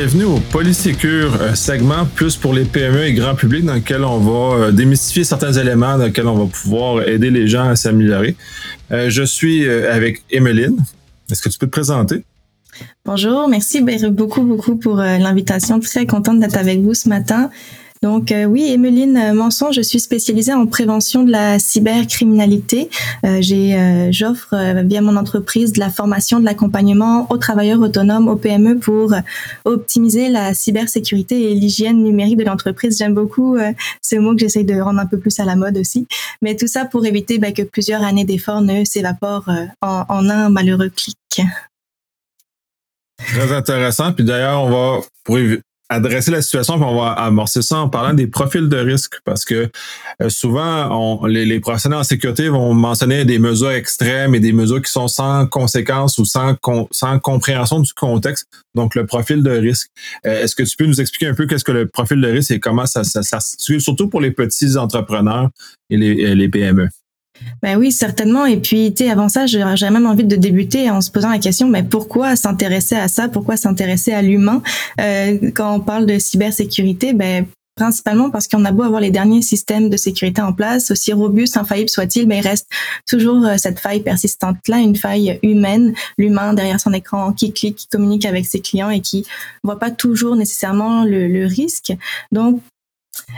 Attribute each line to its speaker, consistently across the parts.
Speaker 1: Bienvenue au Polysécure, un segment plus pour les PME et grand public dans lequel on va euh, démystifier certains éléments dans lesquels on va pouvoir aider les gens à s'améliorer. Euh, je suis euh, avec Emeline. Est-ce que tu peux te présenter?
Speaker 2: Bonjour, merci beaucoup, beaucoup pour l'invitation. Très contente d'être avec vous ce matin. Donc euh, oui, Emeline Manson, je suis spécialisée en prévention de la cybercriminalité. Euh, euh, j'offre via mon entreprise de la formation, de l'accompagnement aux travailleurs autonomes, aux PME pour optimiser la cybersécurité et l'hygiène numérique de l'entreprise. J'aime beaucoup ce mot que j'essaye de rendre un peu plus à la mode aussi. Mais tout ça pour éviter bah, que plusieurs années d'efforts ne s'évaporent en, en un malheureux clic.
Speaker 1: Très intéressant. Puis d'ailleurs, on va, pour adresser la situation, puis on va amorcer ça en parlant des profils de risque, parce que euh, souvent, on, les, les, professionnels en sécurité vont mentionner des mesures extrêmes et des mesures qui sont sans conséquence ou sans, sans compréhension du contexte, donc le profil de risque. Euh, est-ce que tu peux nous expliquer un peu qu'est-ce que le profil de risque et comment ça, ça, ça surtout pour les petits entrepreneurs et les, les PME?
Speaker 2: Ben oui, certainement. Et puis, tu sais, avant ça, j'ai même envie de débuter en se posant la question, mais pourquoi s'intéresser à ça? Pourquoi s'intéresser à l'humain? Euh, Quand on parle de cybersécurité, ben principalement parce qu'on a beau avoir les derniers systèmes de sécurité en place, aussi robustes, infaillibles soient-ils, mais il reste toujours euh, cette faille persistante-là, une faille humaine, l'humain derrière son écran qui clique, qui communique avec ses clients et qui voit pas toujours nécessairement le, le risque. Donc,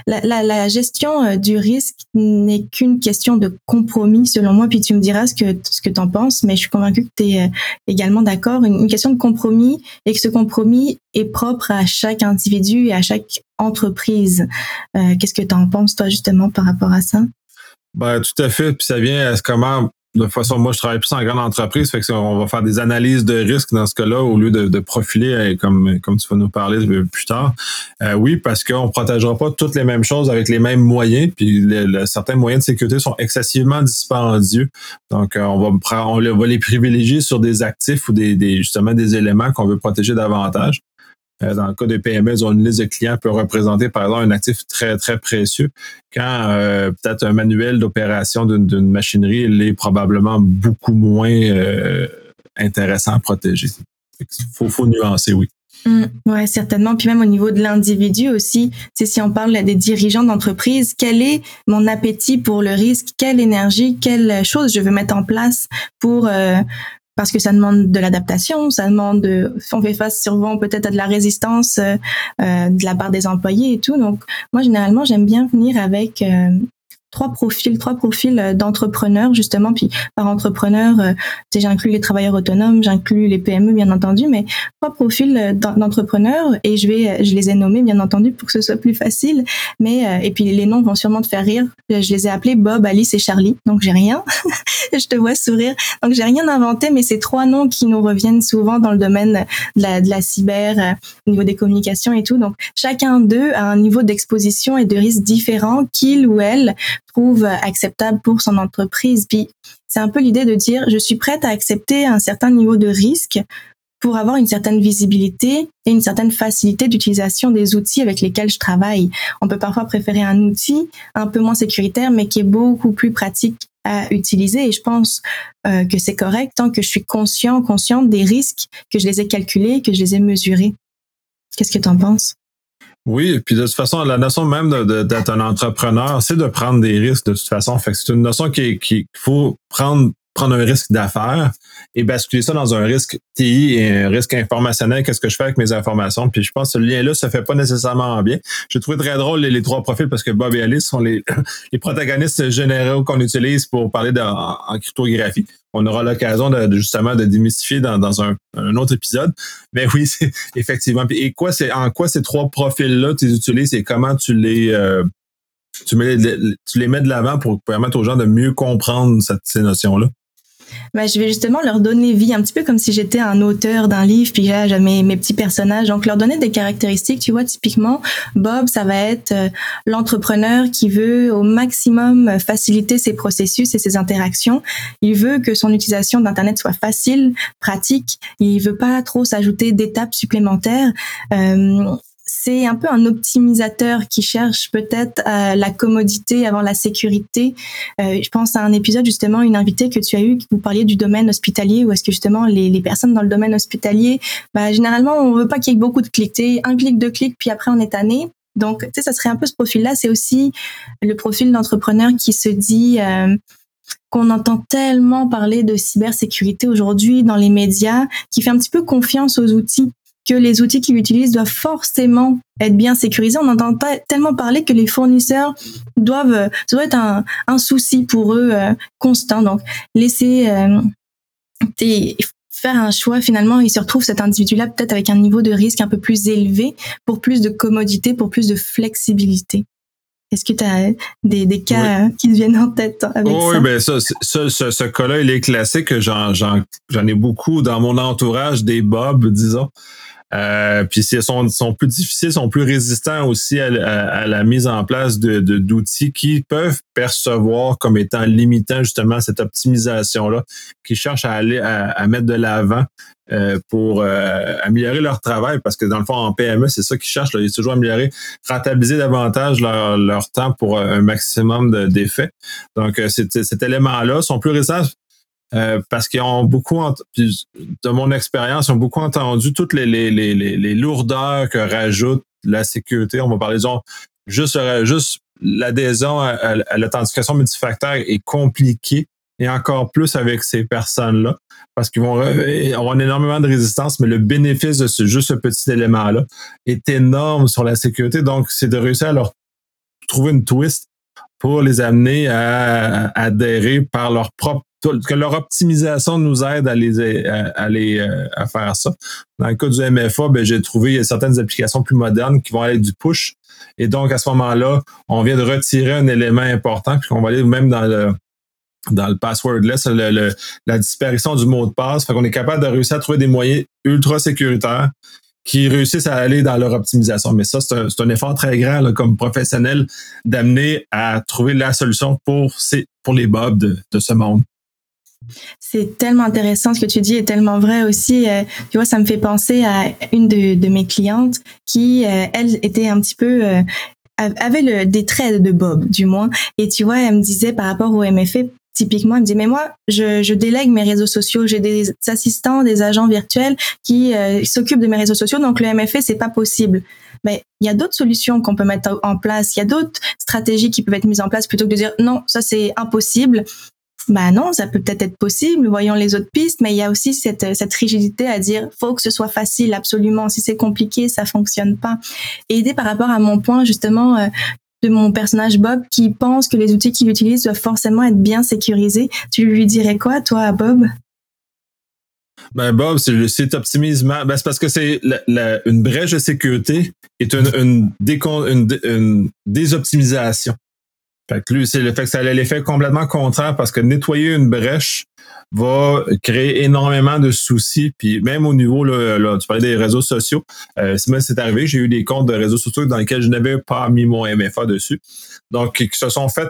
Speaker 2: la, la, la, gestion euh, du risque n'est qu'une question de compromis, selon moi. Puis tu me diras ce que ce que t'en penses, mais je suis convaincue que tu es euh, également d'accord. Une, question de compromis et que ce compromis est propre à chaque individu et à chaque entreprise. Euh, Qu'est-ce que tu en penses, toi, justement, par rapport à ça?
Speaker 1: Ben, tout à fait. Puis ça vient à comment de toute façon, moi, je travaille plus en grande entreprise, fait que on va faire des analyses de risque dans ce cas-là au lieu de, profiler euh, comme comme tu vas nous parler plus tard. Euh, oui, parce qu'on protégera pas toutes les mêmes choses avec les mêmes moyens, puis certains moyens de sécurité sont excessivement dispendieux. Donc, euh, on va on va les privilégier sur des actifs ou des, des justement des éléments qu'on veut protéger davantage. Euh, dans le cas de PME, ils ont une liste de clients peut représenter, par exemple, un actif très, très précieux, quand euh, peut-être un manuel d'opération d'une machinerie l'est probablement beaucoup moins euh, intéressant à protéger. Il faut, nuancer, oui.
Speaker 2: Mmh, ouais, certainement. Puis même au niveau de l'individu aussi, c'est si on parle des dirigeants d'entreprise, quel est mon appétit pour le risque, quelle énergie, quelle chose je veux mettre en place pour parce que ça demande de l'adaptation, ça demande de, on fait face souvent peut-être à de la résistance euh, euh, de la part des employés et tout. Donc moi généralement j'aime bien venir avec euh, trois profils, trois profils euh, d'entrepreneurs justement. Puis par entrepreneur, euh, j'inclus les travailleurs autonomes, j'inclus les PME bien entendu, mais trois profils euh, d'entrepreneurs et je vais, je les ai nommés bien entendu pour que ce soit plus facile. Mais et puis les noms vont sûrement te faire rire. Je les ai appelés Bob, Alice et Charlie. Donc j'ai rien. je te vois sourire. Donc j'ai rien inventé, mais c'est trois noms qui nous reviennent souvent dans le domaine de la, de la cyber, au niveau des communications et tout. Donc chacun d'eux a un niveau d'exposition et de risque différent qu'il ou elle trouve acceptable pour son entreprise. Puis c'est un peu l'idée de dire je suis prête à accepter un certain niveau de risque pour avoir une certaine visibilité et une certaine facilité d'utilisation des outils avec lesquels je travaille. On peut parfois préférer un outil un peu moins sécuritaire, mais qui est beaucoup plus pratique à utiliser. Et je pense euh, que c'est correct tant que je suis conscient, consciente des risques, que je les ai calculés, que je les ai mesurés. Qu'est-ce que tu en penses?
Speaker 1: Oui, et puis de toute façon, la notion même d'être un entrepreneur, c'est de prendre des risques de toute façon. Fait que c'est une notion qu'il qui, faut prendre prendre un risque d'affaires et basculer ça dans un risque TI et un risque informationnel. Qu'est-ce que je fais avec mes informations? Puis je pense que ce lien-là se fait pas nécessairement bien. J'ai trouvé très drôle les, trois profils parce que Bob et Alice sont les, les protagonistes généraux qu'on utilise pour parler de, en, cryptographie. On aura l'occasion de, justement de démystifier dans, un, autre épisode. Mais oui, c'est effectivement. Et quoi, c'est en quoi ces trois profils-là tu les utilises et comment tu les euh, tu, mets, les mets de l'avant pour permettre aux gens de mieux comprendre cette, ces notions-là?
Speaker 2: Bah, je vais justement leur donner vie, un petit peu comme si j'étais un auteur d'un livre, puis j'ai mes, mes petits personnages. Donc, leur donner des caractéristiques. Tu vois, typiquement, Bob, ça va être euh, l'entrepreneur qui veut au maximum faciliter ses processus et ses interactions. Il veut que son utilisation d'Internet soit facile, pratique. Il veut pas trop s'ajouter d'étapes supplémentaires. Euh, c'est un peu un optimisateur qui cherche peut-être euh, la commodité avant la sécurité. Euh, je pense à un épisode justement, une invitée que tu as eu, qui vous parliez du domaine hospitalier, où est-ce que justement les, personnes dans le domaine hospitalier, bah, généralement on veut pas qu'il y ait beaucoup de clics, un clic, deux clics, puis après on est tanné. Donc, tu sais, ça serait un peu ce profil-là. C'est aussi le profil d'entrepreneur qui se dit euh, qu'on entend tellement parler de cybersécurité aujourd'hui dans les médias, qui fait un petit peu confiance aux outils que les outils qu'ils utilisent doivent forcément être bien sécurisés. On entend tellement parler que les fournisseurs doivent, ça doit être un, un souci pour eux euh, constant. Donc, laisser euh, faire un choix, finalement, il se retrouve cet individu-là peut-être avec un niveau de risque un peu plus élevé pour plus de commodité, pour plus de flexibilité. Est-ce que tu as des, des cas qui te viennent en tête avec
Speaker 1: ça?
Speaker 2: Oui,
Speaker 1: ben ça, ce, ce cas-là, il est classique. J'en, j'en, j'en ai beaucoup dans mon entourage, des bobs, disons. Euh, puis ils sont, sont plus difficiles, sont plus résistants aussi à, à, la mise en place de, d'outils qui peuvent percevoir comme étant limitant justement cette optimisation-là, qui cherchent à aller à, mettre de l'avant euh, pour euh, améliorer leur travail, parce que dans le fond, en PME, c'est ça qu'ils cherchent, là, ils toujours améliorer, rentabiliser davantage leur, leur temps pour un maximum d'effets. Donc, cet, cet élément-là sont plus résistants euh, parce qu'ils ont beaucoup, de mon expérience, ils ont beaucoup entendu toutes les, les, les, les lourdeurs que rajoute la sécurité. On va parler, disons, juste, juste l'adhésion à, l'authentification multifacteur est compliquée et encore plus avec ces personnes-là parce qu'ils vont avoir énormément de résistance, mais le bénéfice de ce, juste ce petit élément-là est énorme sur la sécurité. Donc, c'est de réussir à leur trouver une twist pour les amener à adhérer par leur propre que leur optimisation nous aide à les à, les euh, à faire ça. Dans le cas du MFA, ben, j'ai trouvé certaines applications plus modernes qui vont aller du push. Et donc, à ce moment-là, on vient de retirer un élément important, puis on va aller même dans le dans le passwordless, la disparition du mot de passe. Fait qu'on est capable de réussir à trouver des moyens ultra sécuritaires qui réussissent à aller dans leur optimisation. Mais ça, c'est un, un, effort très grand comme professionnel d'amener à trouver la solution pour, ces, pour les bobs de, de ce monde.
Speaker 2: C'est tellement intéressant ce que tu dis est tellement vrai aussi. Euh, tu vois, ça me fait penser à une de, mes clientes qui, euh, elle, était un petit peu euh, avait le, des traits de Bob, du moins. Et tu vois, elle me disait par rapport au MFA, typiquement, elle me dit, mais moi, je, je délègue mes réseaux sociaux. J'ai des assistants, des agents virtuels qui s'occupent de mes réseaux sociaux. Donc, le MFA, c'est pas possible. Mais il y a d'autres solutions qu'on peut mettre en place. Il y a d'autres stratégies qui peuvent être mises en place plutôt que de dire non, ça c'est impossible bah non, ça peut peut-être être possible, voyons les autres pistes, mais il y a aussi cette, cette rigidité à dire, faut que ce soit facile, absolument. Si c'est compliqué, ça fonctionne pas. Et aider par rapport à mon point, justement, euh, de mon personnage Bob qui pense que les outils qu'il utilise doivent forcément être bien sécurisés. Tu lui dirais quoi, toi, Bob?
Speaker 1: Ben Bob, c'est site optimisme. Ben, c'est parce que c'est une brèche de sécurité est une, une, une désoptimisation. Fait que lui, c'est le fait que ça a l'effet complètement contraire parce que nettoyer une brèche va créer énormément de soucis. Puis même au niveau, là, tu parlais des réseaux sociaux. Euh, c'est arrivé, j'ai eu des comptes de réseaux sociaux dans lesquels je n'avais pas mis mon MFA dessus. Donc, qui se sont fait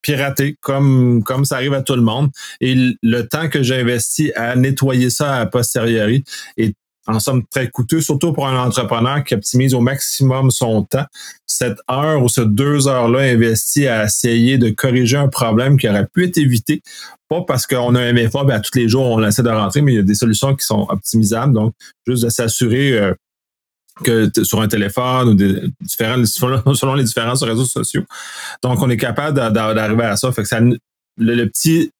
Speaker 1: pirater comme, comme ça arrive à tout le monde. Et le temps que j'ai investi à nettoyer ça à posteriori est en somme très coûteux, surtout pour un entrepreneur qui optimise au maximum son temps. Cette heure ou ces deux heures-là investies à essayer de corriger un problème qui aurait pu être évité, pas parce qu'on a un MFA, à tous les jours on essaie de rentrer, mais il y a des solutions qui sont optimisables. Donc, juste de s'assurer euh, que sur un téléphone ou des différents, selon les différents réseaux sociaux. Donc, on est capable d'arriver à ça. Fait que ça, le petit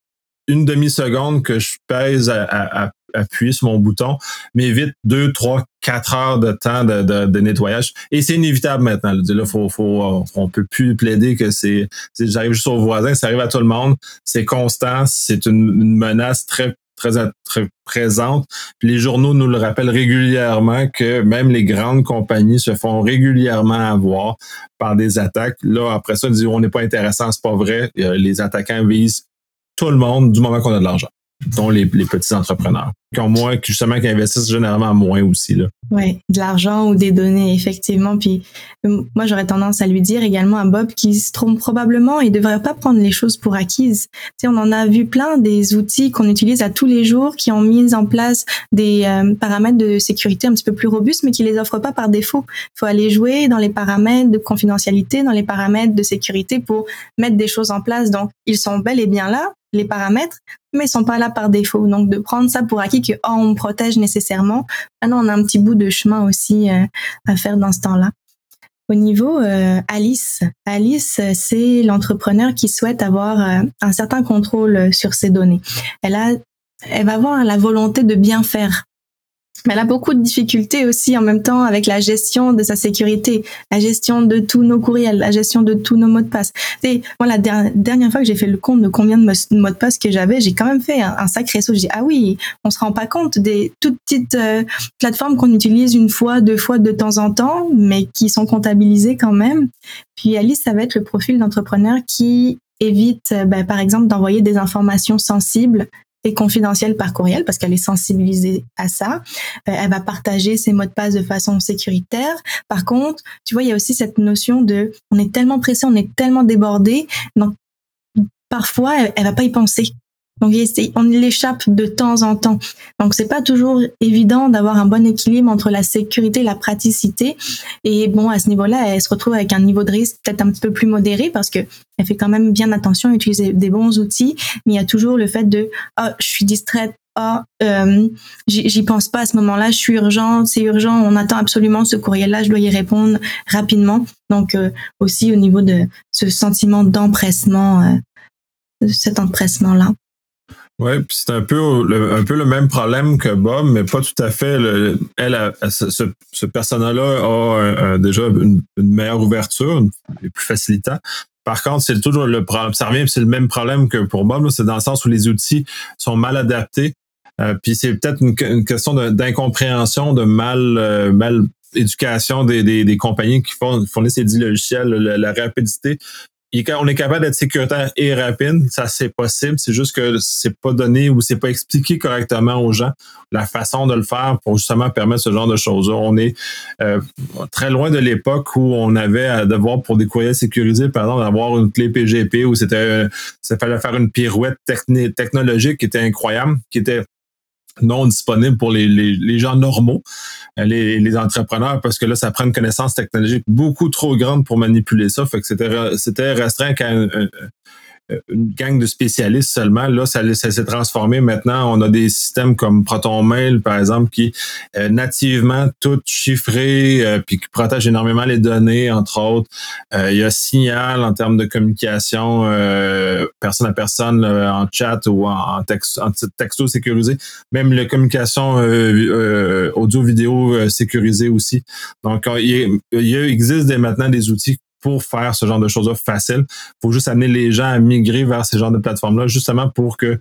Speaker 1: une demi-seconde que je pèse à, à, appuyer sur mon bouton m'évite deux, trois, quatre heures de temps de, de, nettoyage. Et c'est inévitable maintenant. Là, faut, faut, on peut plus plaider que c'est, j'arrive juste au voisin, ça arrive à tout le monde. C'est constant, c'est une, menace très très, très présente. les journaux nous le rappellent régulièrement que même les grandes compagnies se font régulièrement avoir par des attaques. Là, après ça, on dit on n'est pas intéressant, c'est pas vrai. Les attaquants visent tout le monde du moment qu'on a de l'argent. dont les, petits entrepreneurs, qui ont moins, justement, qui investissent généralement moins aussi.
Speaker 2: Oui, de l'argent ou des données, effectivement. Puis euh, moi, j'aurais tendance à lui dire également à Bob qu'il se trompe probablement, il devrait pas prendre les choses pour acquises. Tu sais, on en a vu plein des outils qu'on utilise à tous les jours qui ont mis en place des euh, paramètres de sécurité un petit peu plus robustes, mais qui les offrent pas par défaut. Il faut aller jouer dans les paramètres de confidentialité, dans les paramètres de sécurité pour mettre des choses en place. Donc, ils sont bel et bien là, les paramètres, mais ils sont pas là par défaut. Donc de prendre ça pour acquis que oh, on protège nécessairement. Maintenant, on a un petit bout de chemin aussi euh, à faire dans ce temps-là. Au niveau euh, Alice, Alice, c'est l'entrepreneur qui souhaite avoir euh, un certain contrôle sur ses données. Elle a, elle va avoir la volonté de bien faire elle a beaucoup de difficultés aussi en même temps avec la gestion de sa sécurité, la gestion de tous nos courriels, la gestion de tous nos mots de passe. Et moi, la dernière fois que j'ai fait le compte de combien de mots de passe que j'avais, j'ai quand même fait un, sacré saut. J'ai ah oui, on se rend pas compte des toutes petites euh, plateformes qu'on utilise une fois, deux fois de temps en temps, mais qui sont comptabilisées quand même. Puis Alice, ça va être le profil d'entrepreneur qui évite, euh, ben, par exemple, d'envoyer des informations sensibles confidentielle par courriel parce qu'elle est sensibilisée à ça. Euh, elle va partager ses mots de passe de façon sécuritaire. Par contre, tu vois, il y a aussi cette notion de on est tellement pressé, on est tellement débordé, donc parfois elle, elle va pas y penser. Donc on l'échappe de temps en temps. Donc c'est pas toujours évident d'avoir un bon équilibre entre la sécurité et la praticité. Et bon, à ce niveau-là, elle se retrouve avec un niveau de risque peut-être un petit peu plus modéré parce que elle fait quand même bien attention à utiliser des bons outils. Mais il y a toujours le fait de oh, je suis distraite. Oh, euh, j'y pense pas à ce moment-là, je suis urgent, c'est urgent, on attend absolument ce courriel-là, je dois y répondre rapidement. Donc euh, aussi au niveau de ce sentiment d'empressement, euh, cet empressement-là.
Speaker 1: Oui, puis c'est un peu le, un peu le même problème que Bob, mais pas tout à fait. elle, ce, ce personnage-là a déjà une, meilleure ouverture, une, plus facilitant. Par contre, c'est toujours le problème. Ça revient, c'est le même problème que pour Bob. C'est dans le sens où les outils sont mal adaptés. Euh, puis c'est peut-être une, question d'incompréhension, de, mal, euh, mal éducation des, des, des, compagnies qui font, fournissent ces dix logiciels, la rapidité on est capable d'être sécuritaire et rapide, ça c'est possible. C'est juste que c'est pas donné ou c'est pas expliqué correctement aux gens la façon de le faire pour justement permettre ce genre de choses. On est euh, très loin de l'époque où on avait à devoir pour des courriels sécurisés, par exemple, d'avoir une clé PGP où c'était, ça fallait faire une pirouette technologique qui était incroyable, qui était non disponible pour les, les, les gens normaux, euh, les, les, entrepreneurs, parce que là, ça prend une connaissance technologique beaucoup trop grande pour manipuler ça. Fait que c'était, c'était restreint qu'à euh, une gang de spécialistes seulement. Là, ça, s'est transformé. Maintenant, on a des systèmes comme ProtonMail, par exemple, qui euh, nativement tout chiffré, euh, puis qui protège énormément les données, entre autres. il y a Signal en termes de communication personne à personne en chat ou en, texte, en texto sécurisé. Même la communication audio-vidéo sécurisée aussi. Donc, il, il existe maintenant des outils pour faire ce genre de choses-là facile. Il faut juste amener les gens à migrer vers ce genre de plateformes-là, justement pour que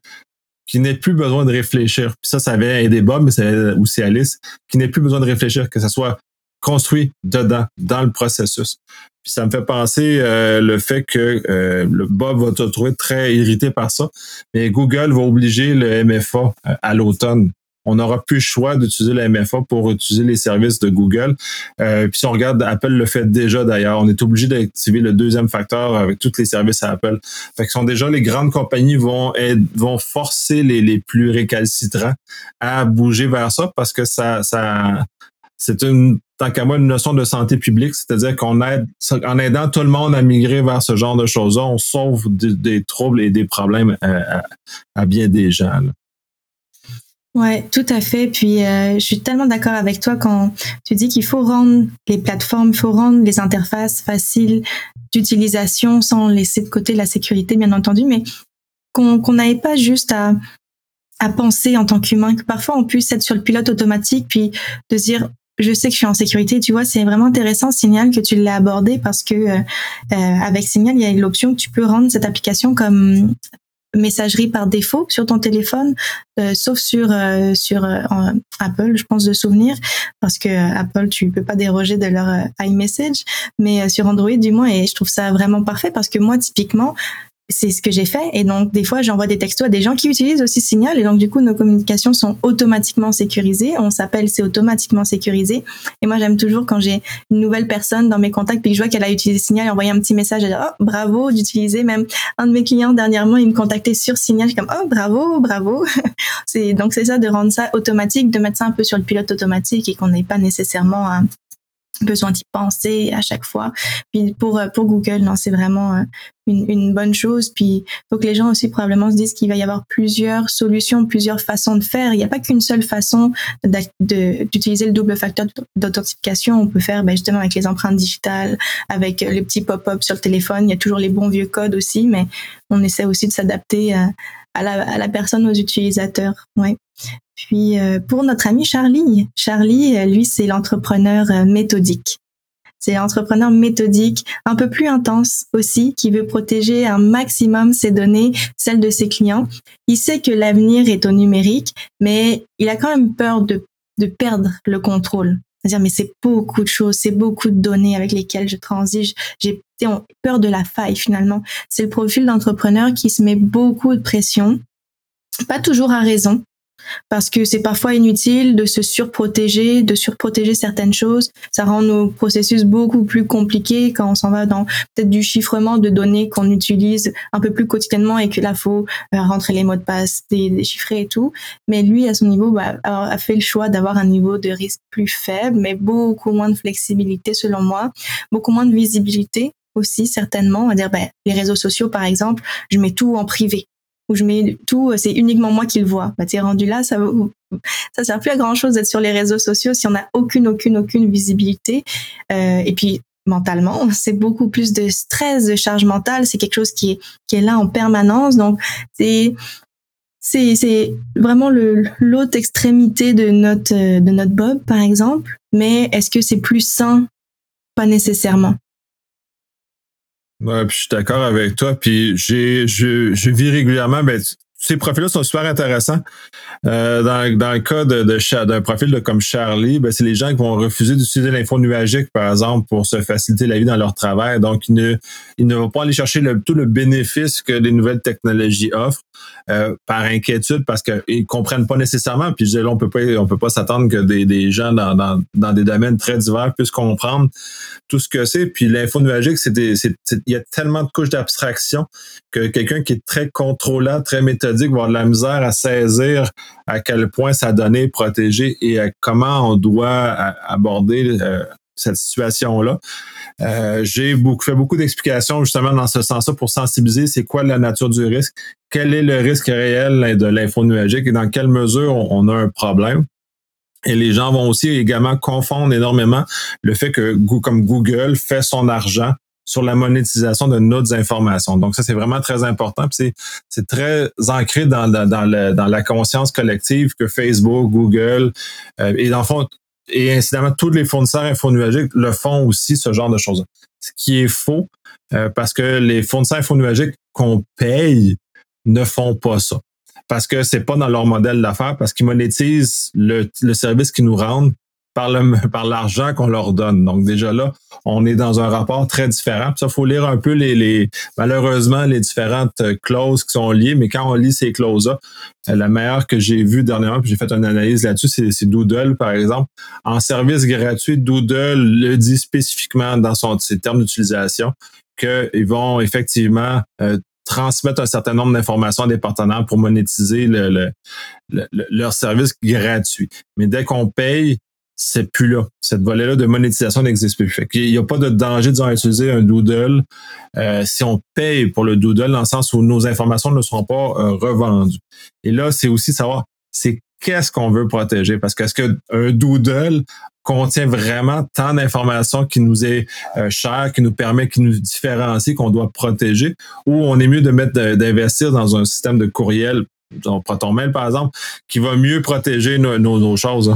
Speaker 1: qu'ils n'aient plus besoin de réfléchir. Puis ça, ça avait aidé Bob, mais c'est aussi Alice, qui n'ait plus besoin de réfléchir, que ça soit construit dedans, dans le processus. Puis ça me fait penser euh, le fait que euh, le Bob va te trouver très irrité par ça, mais Google va obliger le MFA euh, à l'automne on n'aura plus le choix d'utiliser la MFA pour utiliser les services de Google. Euh, puis si on regarde, Apple le fait déjà d'ailleurs. On est obligé d'activer le deuxième facteur avec tous les services à Apple. Fait que sont déjà les grandes compagnies vont vont forcer les, plus récalcitrants à bouger vers ça parce que ça c'est une tant qu'à moi une notion de santé publique, c'est-à-dire qu'on aide en aidant tout le monde à migrer vers ce genre de choses-là, on sauve des, troubles et des problèmes à, bien des gens.
Speaker 2: Ouais, tout à fait. Puis euh, je suis tellement d'accord avec toi quand tu dis qu'il faut rendre les plateformes, il faut rendre les interfaces faciles d'utilisation sans laisser de côté la sécurité, bien entendu, mais qu'on qu'on n'aille pas juste à penser en tant qu'humain, que parfois on puisse être sur le pilote automatique, puis de dire je sais que je suis en sécurité. Tu vois, c'est vraiment intéressant, Signal, que tu l'aies abordé parce que euh, euh avec Signal, il y a l'option que tu peux rendre cette application comme messagerie par défaut sur ton téléphone, euh, sauf sur euh, sur euh, Apple, je pense de souvenir, parce que Apple tu peux pas déroger de leur iMessage, mais sur Android du moins et je trouve ça vraiment parfait parce que moi typiquement c'est ce que j'ai fait. Et donc, des fois, j'envoie des textos à des gens qui utilisent aussi Signal. Et donc, du coup, nos communications sont automatiquement sécurisées. On s'appelle, c'est automatiquement sécurisé. Et moi, j'aime toujours quand j'ai une nouvelle personne dans mes contacts puis que je vois qu'elle a utilisé Signal, envoyer un petit message, et dire, oh, bravo d'utiliser. Même un de mes clients dernièrement, il me contactait sur Signal. Je comme, oh, bravo, bravo. c'est, donc, c'est ça de rendre ça automatique, de mettre ça un peu sur le pilote automatique et qu'on n'ait pas nécessairement besoin d'y penser à chaque fois. Puis pour euh, pour Google, non, c'est vraiment euh, une, une, bonne chose. Puis faut que les gens aussi probablement se disent qu'il va y avoir plusieurs solutions, plusieurs façons de faire. Il n'y a pas qu'une seule façon d'utiliser le double facteur d'authentification. On peut faire ben, justement avec les empreintes digitales, avec les petits pop-up sur le téléphone. Il y a toujours les bons vieux codes aussi, mais on essaie aussi de s'adapter à, à, la, à la personne, aux utilisateurs. Ouais. Puis euh, pour notre ami Charlie, Charlie, euh, lui, c'est l'entrepreneur euh, méthodique. C'est l'entrepreneur méthodique, un peu plus intense aussi, qui veut protéger un maximum ses données, celles de ses clients. Il sait que l'avenir est au numérique, mais il a quand même peur de, de perdre le contrôle. C'est-à-dire, mais c'est beaucoup de choses, c'est beaucoup de données avec lesquelles je transige. J'ai peur de la faille finalement. C'est le profil d'entrepreneur qui se met beaucoup de pression, pas toujours à raison, parce que c'est parfois inutile de se surprotéger, de surprotéger certaines choses. Ça rend nos processus beaucoup plus compliqués quand on s'en va dans peut-être du chiffrement de données qu'on utilise un peu plus quotidiennement et que là faut euh, rentrer les mots de passe, déchiffrer et tout. Mais lui, à son niveau, bah, a fait le choix d'avoir un niveau de risque plus faible, mais beaucoup moins de flexibilité selon moi, beaucoup moins de visibilité aussi certainement. Va dire, ben, les réseaux sociaux par exemple, je mets tout en privé où je mets tout, c'est uniquement moi qui le vois. Bah, t'es rendu là, ça ça sert plus à grand chose d'être sur les réseaux sociaux si on n'a aucune, aucune, aucune visibilité. Euh, et puis mentalement, c'est beaucoup plus de stress, de charge mentale. C'est quelque chose qui est qui est là en permanence. Donc c'est c'est c'est vraiment le l'autre extrémité de notre de notre bob par exemple. Mais est-ce que c'est plus sain? Pas nécessairement.
Speaker 1: Ouais, puis je suis d'accord avec toi. Puis j'ai, je, je vis régulièrement, ben, ces profils-là sont super intéressants. Euh, dans, le cas de, de d'un profil de, comme Charlie, ben, c'est les gens qui vont refuser d'utiliser l'info nuagique, par exemple, pour se faciliter la vie dans leur travail. Donc, ils ne, ne vont pas aller chercher tout le bénéfice que les nouvelles technologies offrent euh, par inquiétude parce qu'ils comprennent pas nécessairement. Puis, je dis, là, on peut pas, peut pas s'attendre que des, gens dans, des domaines très divers puissent comprendre tout ce que c'est. Puis, l'info nuagique, il y a tellement de couches d'abstraction que quelqu'un qui est très contrôlant, très méthodique, va avoir de la misère à saisir à quel point sa donnée est protégée et comment on doit aborder euh, cette situation-là. Euh, j'ai beaucoup, fait beaucoup d'explications justement dans ce sens-là pour sensibiliser c'est quoi la nature du risque, quel est le risque réel de l'info nuagique et dans quelle mesure on, a un problème. Et les gens vont aussi également confondre énormément le fait que comme Google fait son argent sur la monétisation de nos informations. Donc ça, c'est vraiment très important. C'est, très ancré dans, la conscience collective que Facebook, Google euh, et dans le fond, et incidemment, tous les fournisseurs infonuagiques le font aussi, ce genre de choses. Ce qui est faux, euh, parce que les fournisseurs infonuagiques qu'on paye ne font pas ça. Parce que c'est pas dans leur modèle d'affaires, parce qu'ils monétisent le, le service qu'ils nous rendent par l'argent qu'on leur donne. Donc déjà là, on est dans un rapport très différent. Puis ça, faut lire un peu les, malheureusement les différentes euh, clauses qui sont liées. Mais quand on lit ces clauses-là, euh, la meilleure que j'ai vue dernièrement, puis j'ai fait une analyse là-dessus, c'est Doodle par exemple. En service gratuit, Doodle le dit spécifiquement dans son ses termes d'utilisation qu'ils vont effectivement euh, transmettre un certain nombre d'informations à des partenaires pour monétiser le, le, leur service gratuit. Mais dès qu'on paye, c'est plus là. Cette volet-là de monétisation n'existe plus. Il n'y a pas de danger d'utiliser un doodle euh, si on paye pour le doodle dans le sens où nos informations ne seront pas euh, revendues. Et là, c'est aussi savoir c'est qu'est-ce qu'on veut protéger? Parce qu'est-ce qu'un doodle contient vraiment tant d'informations qui nous est euh, cher, qui nous permet, qui nous différencie, qu'on doit protéger, ou on est mieux de mettre d'investir dans un système de courriel, ProtonMail par exemple, qui va mieux protéger nos, nos choses.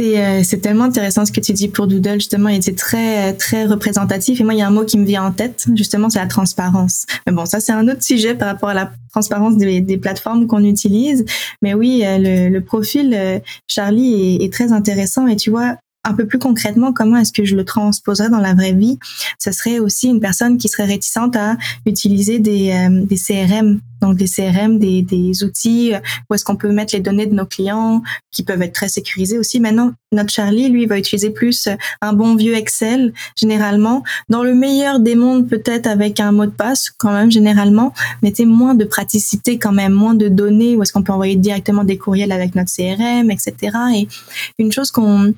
Speaker 2: Euh, c'est tellement intéressant ce que tu dis pour Doodle justement. Il était très très représentatif. Et moi il y a un mot qui me vient en tête justement c'est la transparence. Mais bon ça c'est un autre sujet par rapport à la transparence des, plateformes qu'on utilise. Mais oui euh, le, profil euh, Charlie est, est, très intéressant. Et tu vois un peu plus concrètement, comment est-ce que je le transposerais dans la vraie vie? Ce serait aussi une personne qui serait réticente à utiliser des, euh, des CRM, donc des CRM, des, des outils euh, où est-ce qu'on peut mettre les données de nos clients, qui peuvent être très sécurisés aussi. Maintenant, notre Charlie, lui, va utiliser plus un bon vieux Excel, généralement. Dans le meilleur des mondes, peut-être avec un mot de passe, quand même, généralement, mais moins de praticité quand même, moins de données, où est-ce qu'on peut envoyer directement des courriels avec notre CRM, etc. Et une chose qu'on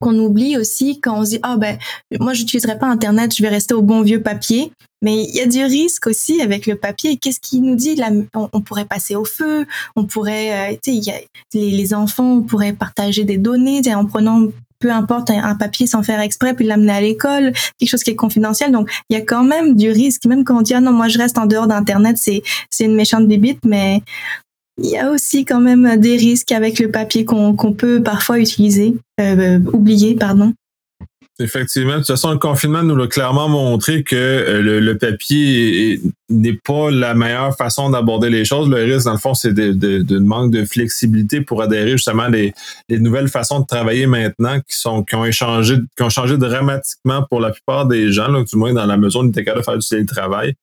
Speaker 2: qu'on oublie aussi quand on se dit ah ben moi j'utiliserai pas internet je vais rester au bon vieux papier. Mais il y a du risque aussi avec le papier. Qu'est-ce qui nous dit on, pourrait passer au feu on pourrait euh, tu sais les, les enfants pourraient partager des données en prenant peu importe un, papier sans faire exprès puis l'amener à l'école quelque chose qui est confidentiel. Donc il y a quand même du risque. Même quand on dit ah non moi je reste en dehors d'internet c'est c'est une méchante bibite mais il y a aussi quand même des risques avec le papier qu'on peut parfois utiliser, euh, oublier, pardon.
Speaker 1: Effectivement. De toute façon, le confinement nous l'a clairement montré que euh, le, papier n'est pas la meilleure façon d'aborder les choses. Le risque, dans le fond, c'est de, manque de flexibilité pour adhérer justement à les, nouvelles façons de travailler maintenant qui sont qui ont échangé, qui ont changé dramatiquement pour la plupart des gens, là, du moins dans la mesure où on de faire du télétravail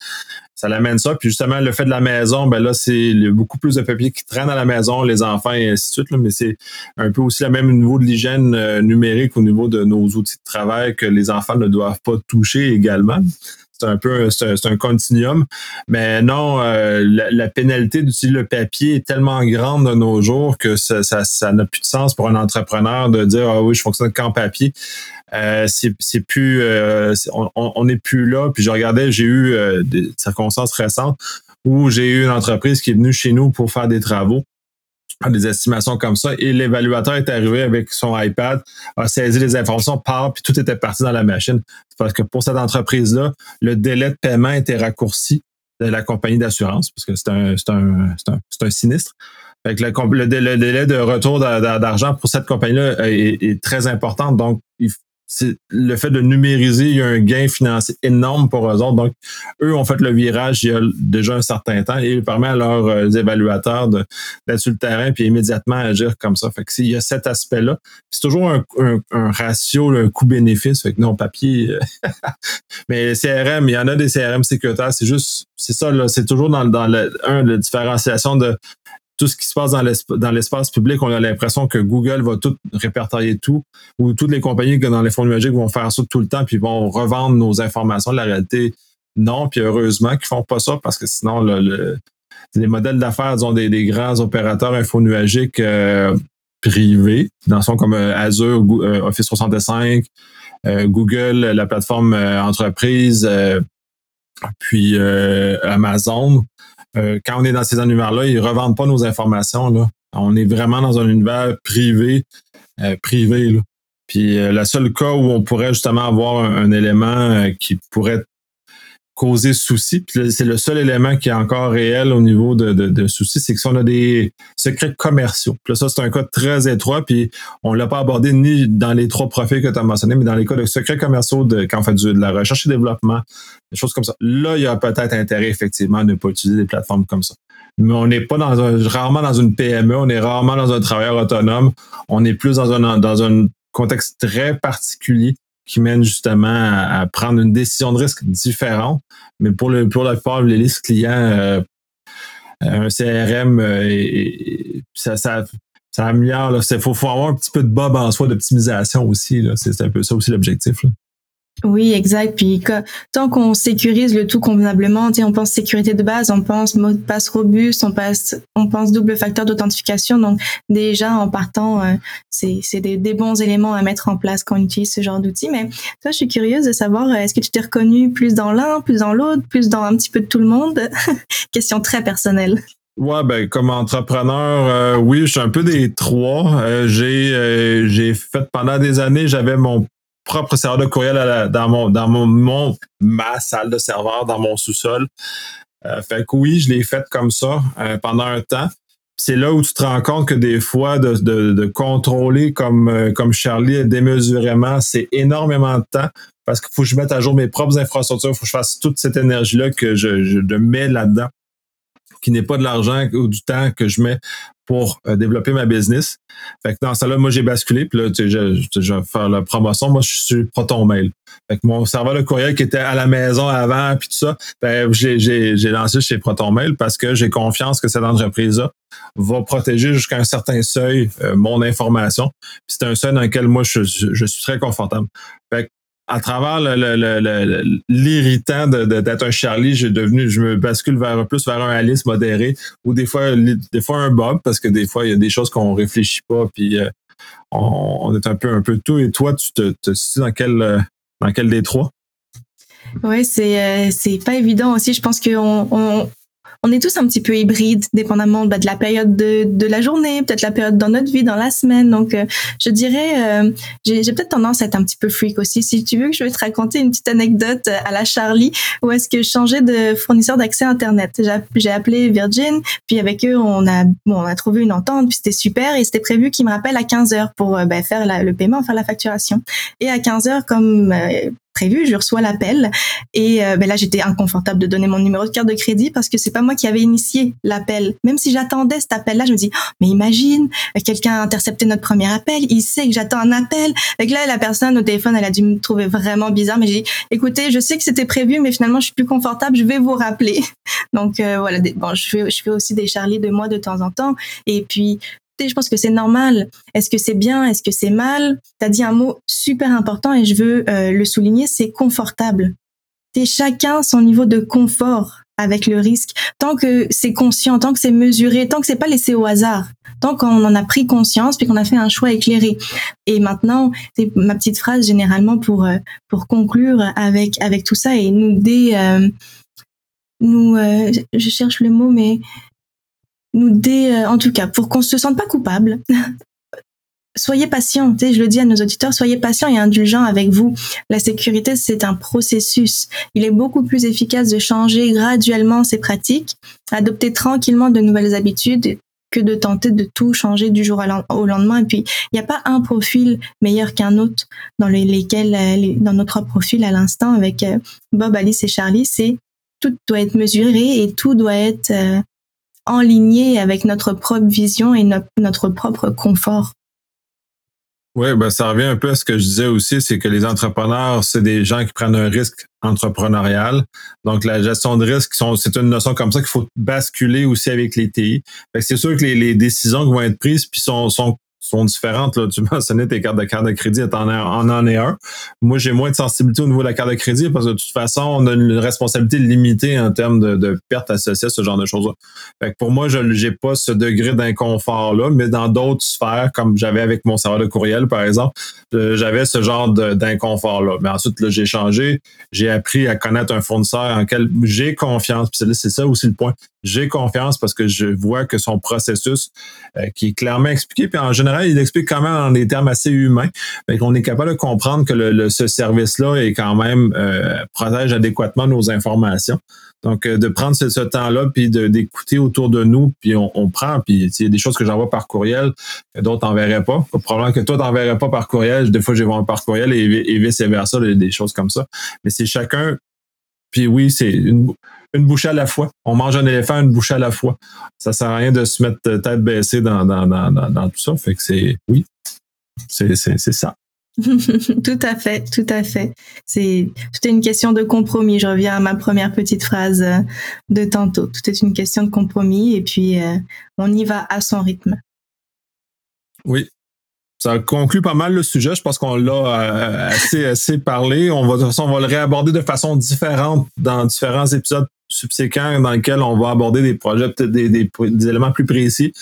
Speaker 1: ça l'amène ça. Puis justement, le fait de la maison, ben là, c'est beaucoup plus de papier qui traîne à la maison, les enfants et ainsi de suite. mais c'est un peu aussi le même niveau de l'hygiène euh, numérique au niveau de nos outils de travail que les enfants ne doivent pas toucher également. C'est un peu c'est un, continuum. Mais non, euh, la, pénalité d'utiliser le papier est tellement grande de nos jours que ça, ça, n'a plus de sens pour un entrepreneur de dire Ah oui, je fonctionne qu'en papier. Euh, c'est plus euh, on n'est plus là. Puis je regardais, j'ai eu des circonstances récentes où j'ai eu une entreprise qui est venue chez nous pour faire des travaux des estimations comme ça et l'évaluateur est arrivé avec son iPad, a saisi les informations, part, puis tout était parti dans la machine. Parce que pour cette entreprise-là, le délai de paiement était raccourci de la compagnie d'assurance, parce que c'est un, un, un, un, sinistre. Fait que le, le, délai de retour d'argent pour cette compagnie-là est, très important. Donc, il, le fait de numériser, il y a un gain financier énorme pour eux autres. Donc, eux ont fait le virage il y a déjà un certain temps et il permet à leurs euh, évaluateurs d'être sur le terrain puis immédiatement agir comme ça. Fait que il y a cet aspect-là. C'est toujours un, ratio, un coût-bénéfice. Fait que non, papier. Euh, mais CRM, il y en a des CRM sécuritaires. C'est juste, c'est ça, là. C'est toujours dans, dans le, un, la différenciation de tout ce qui se passe dans l'espace public, on a l'impression que Google va tout répertorier tout, ou toutes les compagnies dans les fonds numériques vont faire ça tout le temps, puis vont revendre nos informations. La réalité, non, puis heureusement qu'ils font pas ça, parce que sinon, le, les modèles d'affaires, des, des, grands opérateurs infonuagiques euh, privés, dans son comme euh, Azure, euh, Office 365, Google, la plateforme entreprise, puis Amazon, euh, quand on est dans ces univers-là, ils revendent pas nos informations. Là. On est vraiment dans un univers privé, euh, privé. Là. Puis euh, le seul cas où on pourrait justement avoir un, élément qui pourrait causer souci. c'est le seul élément qui est encore réel au niveau de, de, soucis, c'est que si on a des secrets commerciaux. Puis ça, c'est un cas très étroit, puis on l'a pas abordé ni dans les trois profils que tu as mentionnés, mais dans les cas de secrets commerciaux de, quand on fait de la recherche et développement, des choses comme ça. Là, il y a peut-être intérêt, effectivement, à ne pas utiliser des plateformes comme ça. Mais on n'est pas dans un, rarement dans une PME, on est rarement dans un travailleur autonome, on est plus dans un, dans un contexte très particulier qui mène justement à, prendre une décision de risque différente. Mais pour le pour la plupart des listes clients, euh, un CRM, euh, ça, ça, ça améliore. Il faut, faut avoir un petit peu de bob en soi d'optimisation aussi. C'est un peu ça aussi l'objectif.
Speaker 2: Oui, exact. Puis tant qu'on sécurise le tout convenablement, on pense sécurité de base, on pense mot de passe robuste, on passe, on pense double facteur d'authentification. Donc déjà en partant, euh, c'est des, des, bons éléments à mettre en place quand on utilise ce genre d'outils. Mais toi, je suis curieuse de savoir, euh, est-ce que tu t'es reconnu plus dans l'un, plus dans l'autre, plus dans un petit peu de tout le monde? Question très personnelle.
Speaker 1: Ouais, ben comme entrepreneur, euh, oui, je suis un peu des trois. j'ai j'ai fait pendant des années, j'avais mon propre serveur de courriel dans mon dans mon, ma salle de serveur dans mon sous-sol. Euh, fait que oui, je l'ai fait comme ça euh, pendant un temps. C'est là où tu te rends compte que des fois, de, de, contrôler comme, euh, comme Charlie démesurément, c'est énormément de temps parce qu'il faut que je mette à jour mes propres infrastructures, il faut que je fasse toute cette énergie-là que je, je mets là-dedans qui n'est pas de l'argent ou du temps que je mets pour euh, développer ma business. Fait que dans ça là, moi j'ai basculé, puis là, tu sais, je, je, vais faire la promotion. Moi, je suis Proton Mail. Fait que mon serveur de courriel qui était à la maison avant, puis tout ça, ben, j'ai, lancé chez Proton Mail parce que j'ai confiance que cette entreprise-là va protéger jusqu'à un certain seuil euh, mon information. c'est un seuil dans lequel moi je, je, suis très confortable. Fait que à travers l'irritant d'être un Charlie, j'ai devenu, je me bascule vers plus vers un Alice modéré ou des fois, des fois un Bob parce que des fois il y a des choses qu'on réfléchit pas puis euh, on, est un peu un peu tout. Et toi, tu te, te situes dans quel dans quel des trois?
Speaker 2: Oui, c'est euh, c'est pas évident aussi. Je pense qu'on on, on est tous un petit peu hybrides, dépendamment bah, de la période de, de la journée, peut-être la période dans notre vie, dans la semaine. Donc, euh, je dirais, euh, j'ai peut-être tendance à être un petit peu freak aussi. Si tu veux que je vais te raconter une petite anecdote à la Charlie, où est-ce que je changeais de fournisseur d'accès Internet. J'ai appelé Virgin, puis avec eux, on a, bon, on a trouvé une entente, puis c'était super, et c'était prévu qu'ils me rappellent à 15 heures pour euh, bah, faire le paiement, faire la facturation. Et à 15 heures, comme prévu, je reçois l'appel et euh, ben là j'étais inconfortable de donner mon numéro de carte de crédit parce que c'est pas moi qui avais initié l'appel. Même si j'attendais cet appel-là, je me dis oh, mais imagine quelqu'un a intercepté notre premier appel, il sait que j'attends un appel. Et là la personne au téléphone, elle a dû me trouver vraiment bizarre, mais j'ai dit écoutez, je sais que c'était prévu, mais finalement je suis plus confortable, je vais vous rappeler. Donc euh, voilà, bon, je fais, je fais aussi des charlies de moi de temps en temps et puis je pense que c'est normal. Est-ce que c'est bien? Est-ce que c'est mal? Tu as dit un mot super important et je veux euh, le souligner, c'est confortable. C'est chacun son niveau de confort avec le risque. Tant que c'est conscient, tant que c'est mesuré, tant que c'est pas laissé au hasard, tant qu'on en a pris conscience puis qu'on a fait un choix éclairé. Et maintenant, c'est ma petite phrase généralement pour euh, pour conclure avec avec tout ça et nous dé euh, nous je cherche le mot mais nous dé, euh, en tout cas, pour qu'on se sente pas coupable. soyez patient, je le dis à nos auditeurs, soyez patients et indulgents avec vous. La sécurité, c'est un processus. Il est beaucoup plus efficace de changer graduellement ses pratiques, adopter tranquillement de nouvelles habitudes que de tenter de tout changer du jour au lendemain. Et puis, il n'y a pas un profil meilleur qu'un autre dans lesquels, euh, dans notre profil à l'instant avec euh, Bob, Alice et Charlie, c'est tout doit être mesuré et tout doit être en avec notre propre vision et notre propre confort.
Speaker 1: Oui, ben ça revient un peu à ce que je disais aussi, c'est que les entrepreneurs, c'est des gens qui prennent un risque entrepreneurial. Donc, la gestion de risque, c'est une notion comme ça qu'il faut basculer aussi avec les TI. C'est sûr que les, les, décisions qui vont être prises puis sont, sont sont différentes. Là. Tu mentionnais tes cartes de carte de crédit, en en, en un. Moi, j'ai moins de sensibilité au niveau de la carte de crédit parce que de toute façon, on a une responsabilité limitée en termes de, de pertes associées à ce genre de choses-là. Pour moi, je n'ai pas ce degré d'inconfort-là, mais dans d'autres sphères, comme j'avais avec mon serveur de courriel, par exemple, j'avais ce genre d'inconfort-là. Mais ensuite, là, j'ai changé. J'ai appris à connaître un fournisseur en lequel j'ai confiance. Puis c'est ça aussi le point. J'ai confiance parce que je vois que son processus, euh, qui est clairement expliqué, puis en général, il explique quand même en des termes assez humains. Fait qu'on est capable de comprendre que le, ce service-là est quand même euh, protège adéquatement nos informations. Donc, euh, de prendre ce, temps-là, puis d'écouter autour de nous, puis on, prend, puis il y a des choses que j'envoie par courriel que d'autres n'enverraient pas. Probablement que toi, t'enverrais pas par courriel. Des fois, vendu par courriel et, et vice-versa, des choses comme ça. Mais c'est chacun puis oui, c'est une, une bouchée à la fois. On mange un éléphant une bouchée à la fois. Ça sert à rien de se mettre tête baissée dans, dans, dans, dans tout ça. Fait que c'est, oui, c'est, c'est, c'est ça.
Speaker 2: tout à fait, tout à fait. C'est tout est une question de compromis. Je reviens à ma première petite phrase euh, de tantôt. Tout est une question de compromis et puis euh, on y va à son rythme.
Speaker 1: Oui, ça conclut pas mal le sujet. Je pense qu'on l'a euh, assez, assez parlé. On va, de toute façon, on va le réaborder de façon différente dans différents épisodes subséquents dans lesquels on va aborder des projets, des, éléments plus précis,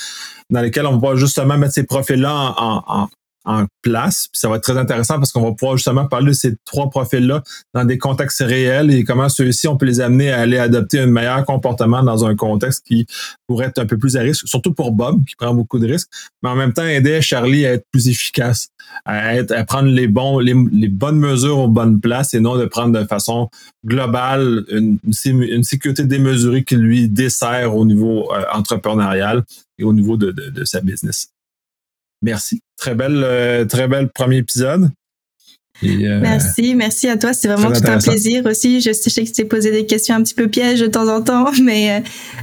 Speaker 1: dans lesquels on va justement mettre ces profils-là en, en place. Puis ça va être très intéressant parce qu'on va pouvoir justement parler de ces trois profils-là dans des contextes réels et comment ceux-ci, on peut les amener à aller adopter un meilleur comportement dans un contexte qui pourrait être un peu plus à risque, surtout pour Bob, qui prend beaucoup de risques, mais en même temps aider Charlie à être plus efficace, à, être, à prendre les, bons, les, bonnes mesures aux bonnes places et non de prendre de façon globale une, sécurité démesurée qui lui dessert au niveau euh, entrepreneurial et au niveau de, de sa business. Merci. Très belle, euh, très bel premier épisode.
Speaker 2: Euh, merci, merci à toi. C'est vraiment tout un plaisir aussi. Je sais, que tu t'es posé des questions un petit peu pièges de temps en temps, mais, euh,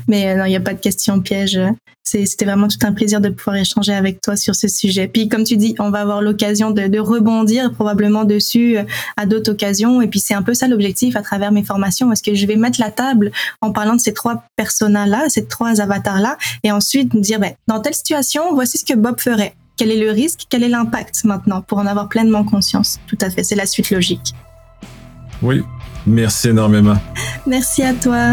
Speaker 2: mais non, il n'y a pas de questions pièges. C'était vraiment tout un plaisir de pouvoir échanger avec toi sur ce sujet. Puis, comme tu dis, on va avoir l'occasion de, de, rebondir probablement dessus à d'autres occasions. Et puis, c'est un peu ça l'objectif à travers mes formations. Est-ce que je vais mettre la table en parlant de ces trois personas-là, ces trois avatars-là, et ensuite me dire, ben, dans telle situation, voici ce que Bob ferait? Quel est le risque? Quel est l'impact maintenant pour en avoir pleinement conscience? Tout à fait, c'est la suite logique.
Speaker 1: Oui, merci énormément.
Speaker 2: Merci à toi.